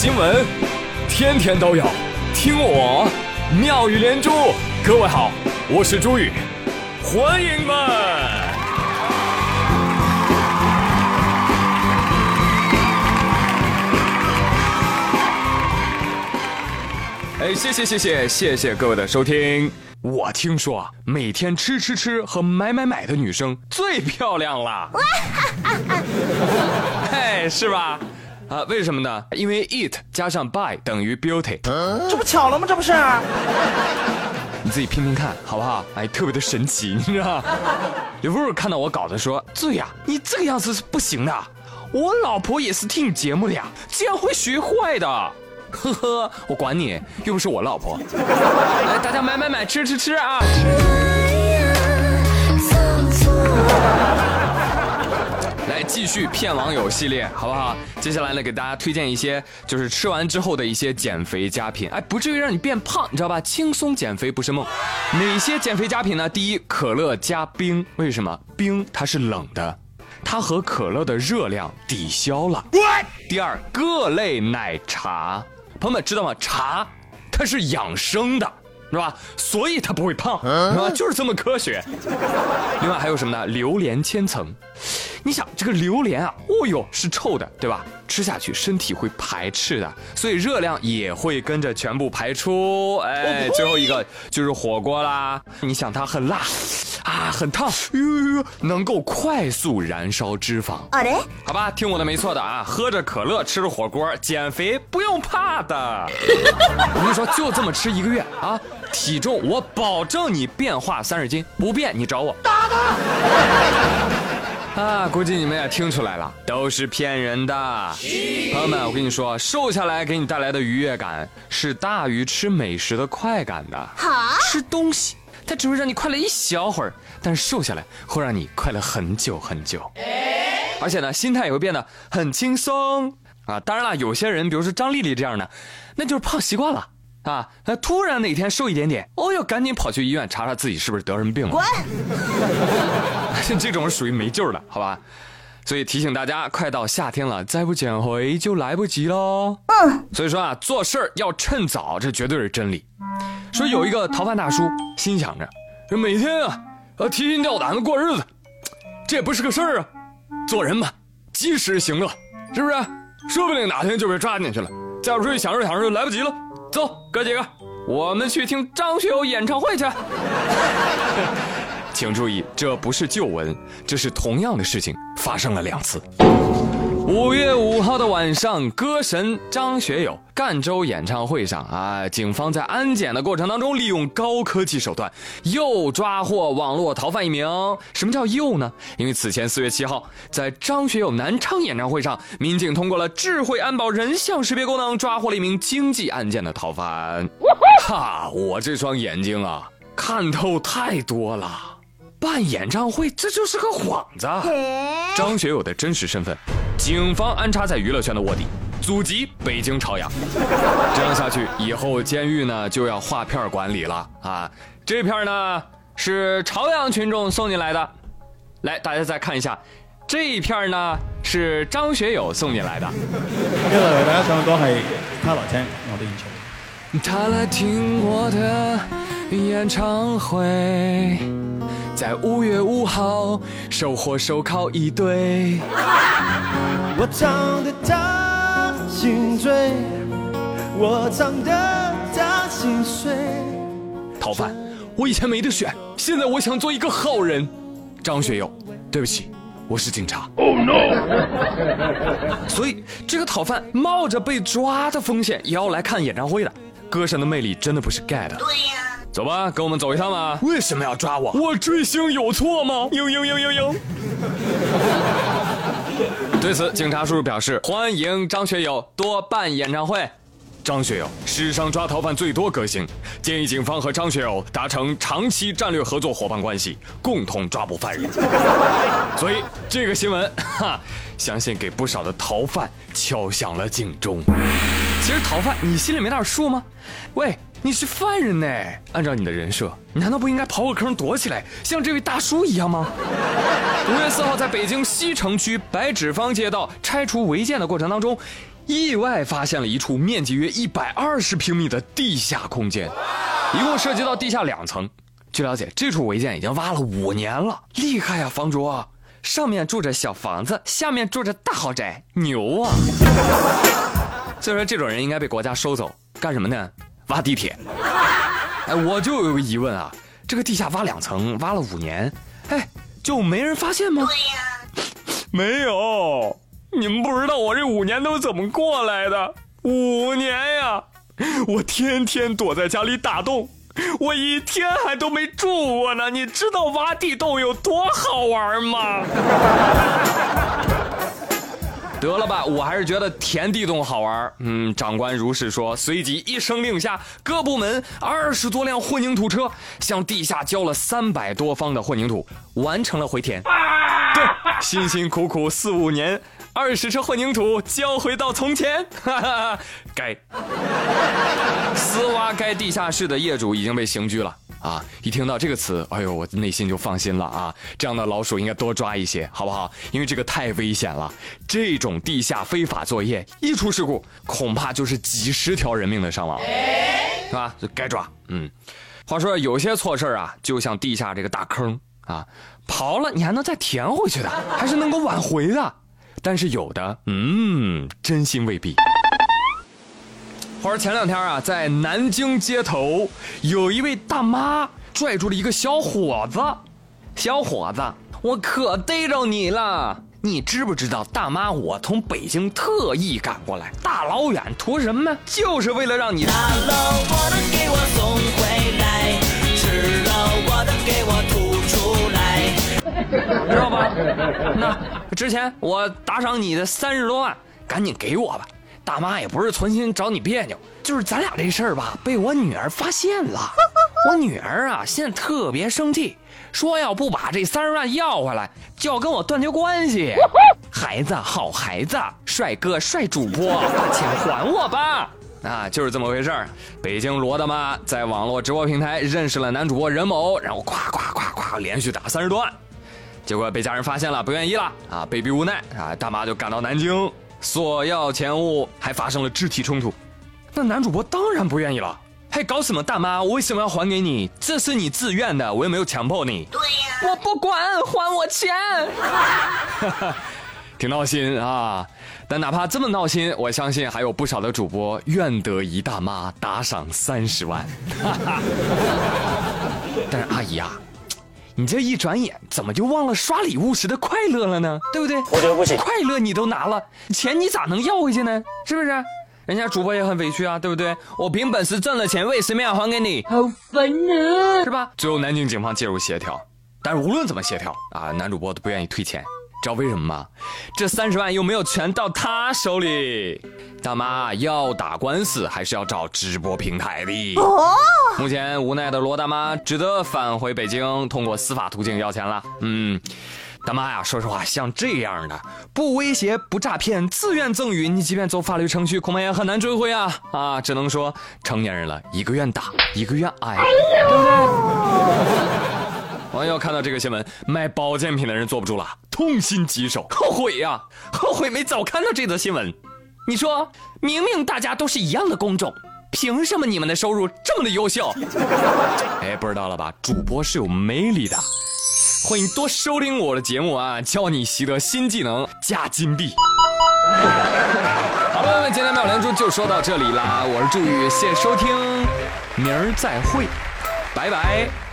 新闻，天天都有，听我妙语连珠。各位好，我是朱宇，欢迎们。哎，谢谢谢谢谢谢各位的收听。我听说啊，每天吃吃吃和买买买的女生最漂亮了。哎，是吧？啊，为什么呢？因为 eat 加上 buy 等于 beauty，这不巧了吗？这不是？你自己拼拼看好不好？哎，特别的神奇，你知道吗？有朋友看到我稿子说：“醉呀，你这个样子是不行的。我老婆也是听你节目的呀，这样会学坏的。”呵呵，我管你，又不是我老婆。来，大家买买买，吃吃吃啊！来，继续骗网友系列，好不好？接下来呢，给大家推荐一些就是吃完之后的一些减肥佳品，哎，不至于让你变胖，你知道吧？轻松减肥不是梦。哪些减肥佳品呢？第一，可乐加冰，为什么？冰它是冷的。它和可乐的热量抵消了。第二，各类奶茶，朋友们知道吗？茶它是养生的，是吧？所以它不会胖，是吧？就是这么科学。另外还有什么呢？榴莲千层，你想这个榴莲啊，哦哟是臭的，对吧？吃下去身体会排斥的，所以热量也会跟着全部排出。哎，最后一个就是火锅啦，你想它很辣。啊，很烫，能够快速燃烧脂肪。啊嘞，好吧，听我的没错的啊，喝着可乐，吃着火锅，减肥不用怕的。我跟你说，就这么吃一个月啊，体重我保证你变化三十斤，不变你找我。打他！啊，估计你们也听出来了，都是骗人的。朋友们，我跟你说，瘦下来给你带来的愉悦感是大于吃美食的快感的。好，吃东西。它只会让你快乐一小会儿，但是瘦下来会让你快乐很久很久，而且呢，心态也会变得很轻松啊。当然了，有些人，比如说张丽丽这样的，那就是胖习惯了啊。那突然哪天瘦一点点，哦哟，赶紧跑去医院查查自己是不是得什么病了。滚！这种是属于没救的，好吧？所以提醒大家，快到夏天了，再不减肥就来不及喽。嗯。所以说啊，做事儿要趁早，这绝对是真理。说有一个逃犯大叔，心想着，这每天啊，呃提心吊胆的过日子，这也不是个事儿啊。做人嘛，及时行乐，是不是？说不定哪天就被抓进去了，再不出去享受享受就来不及了。走，哥几个，我们去听张学友演唱会去。请注意，这不是旧闻，这是同样的事情发生了两次。五月五号的晚上，歌神张学友赣州演唱会上啊，警方在安检的过程当中，利用高科技手段又抓获网络逃犯一名。什么叫又呢？因为此前四月七号，在张学友南昌演唱会上，民警通过了智慧安保人像识别功能，抓获了一名经济案件的逃犯。哈，我这双眼睛啊，看透太多了。办演唱会，这就是个幌子。张学友的真实身份，警方安插在娱乐圈的卧底，祖籍北京朝阳。这样下去，以后监狱呢就要划片管理了啊！这片呢是朝阳群众送进来的，来，大家再看一下，这一片呢是张学友送进来的。他来听我的演唱会。他来听我的演唱会。在五月五号，收获手铐一堆。我唱得他心醉，我唱得他心碎。逃犯，我以前没得选，现在我想做一个好人。张学友，对不起，我是警察。Oh no！所以这个讨饭冒着被抓的风险也要来看演唱会的。歌神的魅力真的不是盖的。对呀。走吧，跟我们走一趟吧。为什么要抓我？我追星有错吗？嘤嘤嘤嘤嘤。对此，警察叔叔表示欢迎张学友多办演唱会。张学友，史上抓逃犯最多歌星，建议警方和张学友达成长期战略合作伙伴关系，共同抓捕犯人。所以这个新闻，哈，相信给不少的逃犯敲响了警钟。其实逃犯，你心里没点数吗？喂。你是犯人呢，按照你的人设，你难道不应该刨个坑躲起来，像这位大叔一样吗？五月四号，在北京西城区白纸坊街道拆除违建的过程当中，意外发现了一处面积约一百二十平米的地下空间，一共涉及到地下两层。据了解，这处违建已经挖了五年了，厉害呀，房主！上面住着小房子，下面住着大豪宅，牛啊！所以说，这种人应该被国家收走，干什么呢？挖地铁。哎，我就有个疑问啊，这个地下挖两层，挖了五年，哎，就没人发现吗？对呀，没有。你们不知道我这五年都怎么过来的？五年呀，我天天躲在家里打洞。我一天还都没住过呢，你知道挖地洞有多好玩吗？得了吧，我还是觉得填地洞好玩。嗯，长官如是说，随即一声令下，各部门二十多辆混凝土车向地下浇了三百多方的混凝土，完成了回填。对，辛辛苦苦四五年。二十车混凝土交回到从前，哈哈，该私挖该地下室的业主已经被刑拘了啊！一听到这个词，哎呦，我内心就放心了啊！这样的老鼠应该多抓一些，好不好？因为这个太危险了，这种地下非法作业一出事故，恐怕就是几十条人命的伤亡，是吧？该抓。嗯，话说有些错事啊，就像地下这个大坑啊，刨了你还能再填回去的，还是能够挽回的。但是有的，嗯，真心未必。话说前两天啊，在南京街头，有一位大妈拽住了一个小伙子。小伙子，我可逮着你了！你知不知道，大妈，我从北京特意赶过来，大老远图什么？就是为了让你。大老我的给我送回来，吃了我的给我吐出来，知道吧？那。之前我打赏你的三十多万，赶紧给我吧！大妈也不是存心找你别扭，就是咱俩这事儿吧，被我女儿发现了。我女儿啊，现在特别生气，说要不把这三十万要回来，就要跟我断绝关系。孩子，好孩子，帅哥，帅主播，把钱还我吧！啊，就是这么回事儿。北京罗大妈在网络直播平台认识了男主播任某，然后夸夸夸夸连续打三十多万。结果被家人发现了，不愿意了啊！被逼无奈啊，大妈就赶到南京索要钱物，还发生了肢体冲突。那男主播当然不愿意了，还搞什么大妈？我为什么要还给你？这是你自愿的，我又没有强迫你。对呀，我不管，还我钱。挺闹心啊！但哪怕这么闹心，我相信还有不少的主播愿得一大妈打赏三十万。但是阿姨啊。你这一转眼，怎么就忘了刷礼物时的快乐了呢？对不对？我觉得不行。快乐你都拿了，钱你咋能要回去呢？是不是？人家主播也很委屈啊，对不对？我凭本事挣了钱，为什么要还给你？好烦啊，是吧？最后南京警方介入协调，但是无论怎么协调啊，男主播都不愿意退钱。知道为什么吗？这三十万又没有全到他手里。大妈要打官司，还是要找直播平台的。哦。目前无奈的罗大妈只得返回北京，通过司法途径要钱了。嗯，大妈呀，说实话，像这样的不威胁、不诈骗、自愿赠与，你即便走法律程序，恐怕也很难追回啊！啊，只能说成年人了，一个愿打，一个愿挨，对不对？网友看到这个新闻，卖保健品的人坐不住了，痛心疾首，后悔呀，后悔没早看到这则新闻。你说，明明大家都是一样的工种，凭什么你们的收入这么的优秀？哎，不知道了吧？主播是有魅力的，欢迎多收听我的节目啊，教你习得新技能，加金币。好了，朋友们，今天妙连珠就说到这里啦，我是祝宇，谢谢收听，明儿再会，拜拜。